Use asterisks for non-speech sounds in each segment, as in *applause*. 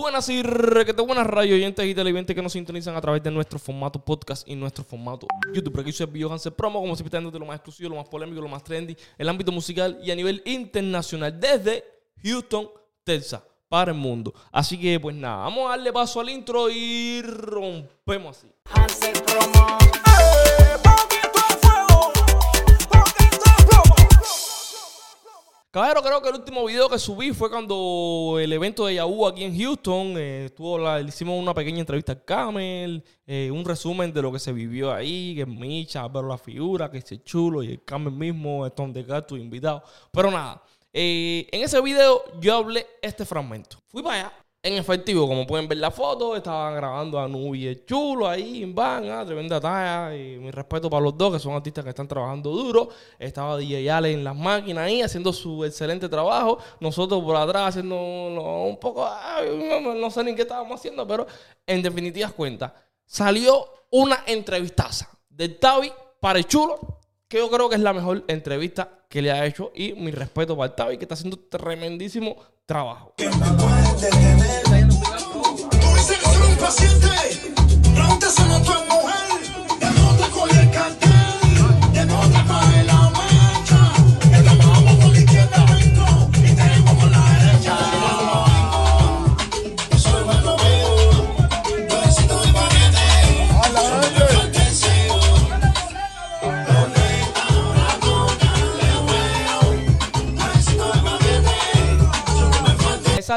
Buenas y requete buenas radio oyentes y televidentes que nos sintonizan a través de nuestro formato podcast y nuestro formato YouTube. Aquí soy Bio Hansel Promo, como siempre, de lo más exclusivo, lo más polémico, lo más trendy, el ámbito musical y a nivel internacional, desde Houston, Texas, para el mundo. Así que, pues nada, vamos a darle paso al intro y rompemos así. Hansel Promo. Caballero, creo que el último video que subí fue cuando el evento de Yahoo aquí en Houston. eh, estuvo la- hicimos una pequeña entrevista al Camel, eh, un resumen de lo que se vivió ahí, que es Micha, ver la figura, que es chulo, y el Camel mismo, es donde tu invitado. Pero nada, eh, en ese video yo hablé este fragmento. Fui para allá. En efectivo, como pueden ver la foto, estaban grabando a Nubi el chulo ahí en van, ah, tremenda talla. Y mi respeto para los dos, que son artistas que están trabajando duro. Estaba DJ Ale en las máquinas ahí haciendo su excelente trabajo. Nosotros por atrás haciendo un poco, no, no sé ni qué estábamos haciendo, pero en definitivas cuentas, salió una entrevistaza de Tavi para el chulo, que yo creo que es la mejor entrevista que le ha hecho. Y mi respeto para el Tavi, que está haciendo tremendísimo trabajo. Tú que un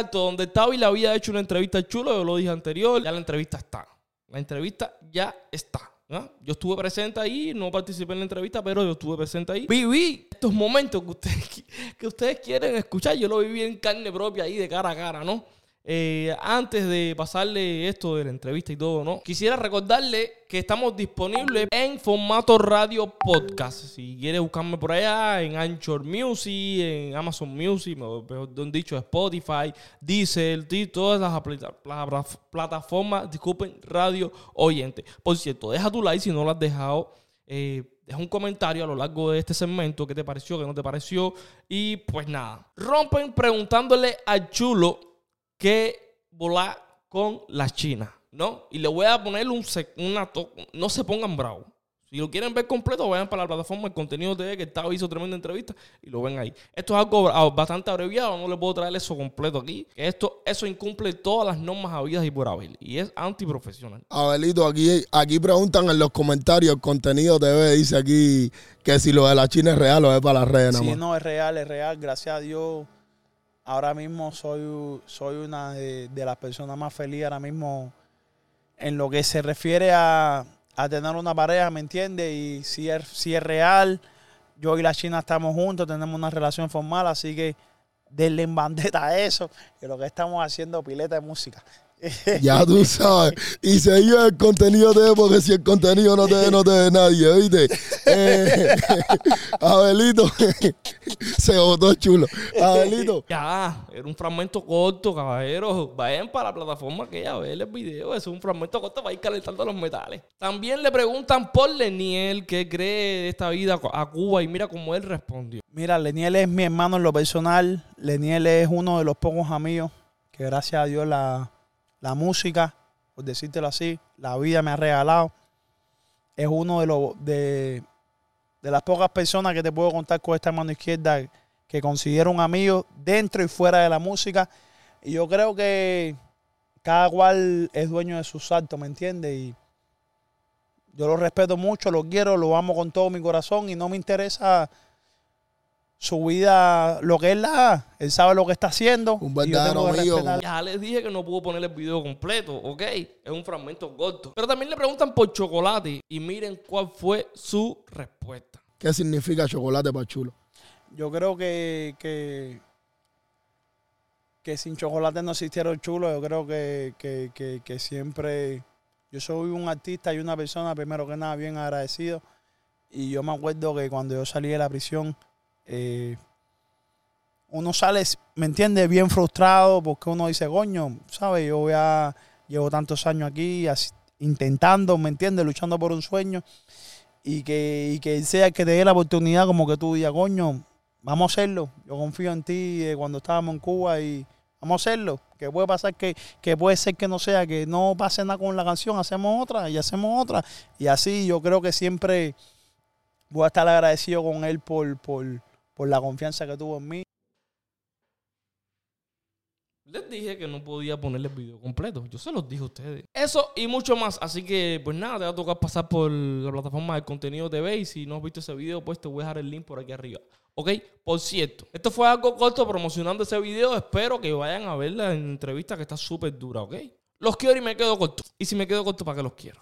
Exacto, donde Tavi le había hecho una entrevista al chulo, yo lo dije anterior, ya la entrevista está. La entrevista ya está. Yo estuve presente ahí, no participé en la entrevista, pero yo estuve presente ahí. Viví estos momentos que ustedes, *laughs* que ustedes quieren escuchar, yo lo viví en carne propia ahí, de cara a cara, ¿no? Eh, antes de pasarle esto de la entrevista y todo, ¿no? Quisiera recordarle que estamos disponibles en formato radio podcast. Si quieres buscarme por allá, en Anchor Music, en Amazon Music, mejor dicho, Spotify, Diesel, Ti- todas las plataformas, disculpen, radio oyente. Por cierto, deja tu like si no lo has dejado. Eh, deja un comentario a lo largo de este segmento. ¿Qué te pareció? ¿Qué no te pareció? Y pues nada. Rompen preguntándole al chulo que volar con la China, ¿no? Y le voy a poner un una to- no se pongan bravos. Si lo quieren ver completo, vayan para la plataforma El Contenido TV, que Tavo hizo tremenda entrevista y lo ven ahí. Esto es algo bastante abreviado, no le puedo traer eso completo aquí. Esto, eso incumple todas las normas habidas y por haber. Y es antiprofesional. Abelito, aquí, aquí preguntan en los comentarios, contenido TV dice aquí que si lo de la China es real o es para las redes nada Sí, más. no, es real, es real. Gracias a Dios, ahora mismo soy, soy una de, las personas más felices ahora mismo en lo que se refiere a, a tener una pareja, ¿me entiendes? Y si es, si es real, yo y la China estamos juntos, tenemos una relación formal, así que denle en *laughs* bandeta a eso, que lo que estamos haciendo pileta de música. *laughs* Ya tú sabes. Y seguido el contenido TV porque si el contenido no te ve, no te ve nadie, ¿viste? Eh, *laughs* Abelito, *laughs* se botó chulo. Abelito, Ya, era un fragmento corto, caballeros. Vayan para la plataforma que ya ver el video. Es un fragmento corto para ir calentando los metales. También le preguntan por Leniel qué cree de esta vida a Cuba y mira cómo él respondió. Mira, Leniel es mi hermano en lo personal. Leniel es uno de los pocos amigos que gracias a Dios la, la música, por decírtelo así, la vida me ha regalado. Es uno de los de, de las pocas personas que te puedo contar con esta mano izquierda que considero un amigo dentro y fuera de la música. Y yo creo que cada cual es dueño de sus actos, ¿me entiendes? Y yo lo respeto mucho, lo quiero, lo amo con todo mi corazón y no me interesa su vida, lo que él da, él sabe lo que está haciendo. Un verdadero amigo. Ya les dije que no puedo poner el video completo, ¿ok? Es un fragmento corto. Pero también le preguntan por chocolate y miren cuál fue su respuesta. ¿qué significa chocolate para chulo? Yo creo que, que, que sin chocolate no existiera el chulo. Yo creo que, que, que, que siempre. Yo soy un artista y una persona, primero que nada, bien agradecido. Y yo me acuerdo que cuando yo salí de la prisión, eh, uno sale, ¿me entiendes? Bien frustrado porque uno dice, coño, ¿sabes? Yo ya llevo tantos años aquí intentando, ¿me entiendes? Luchando por un sueño. Y que, y que sea que te dé la oportunidad, como que tú digas, coño, vamos a hacerlo. Yo confío en ti cuando estábamos en Cuba y Vamos a hacerlo. Que puede pasar que, que puede ser que no sea, que no pase nada con la canción, hacemos otra y hacemos otra. Y así yo creo que siempre voy a estar agradecido con él por, por, por la confianza que tuvo en mí. Les dije que no podía ponerle el video completo. Yo se los dije a ustedes. Eso y mucho más. Así que, pues nada, te va a tocar pasar por la plataforma de contenido TV. Y si no has visto ese video, pues te voy a dejar el link por aquí arriba. Ok, por cierto, esto fue algo corto promocionando ese video. Espero que vayan a ver la entrevista que está súper dura, ok. Los quiero y me quedo corto. Y si me quedo corto, ¿para qué los quiero?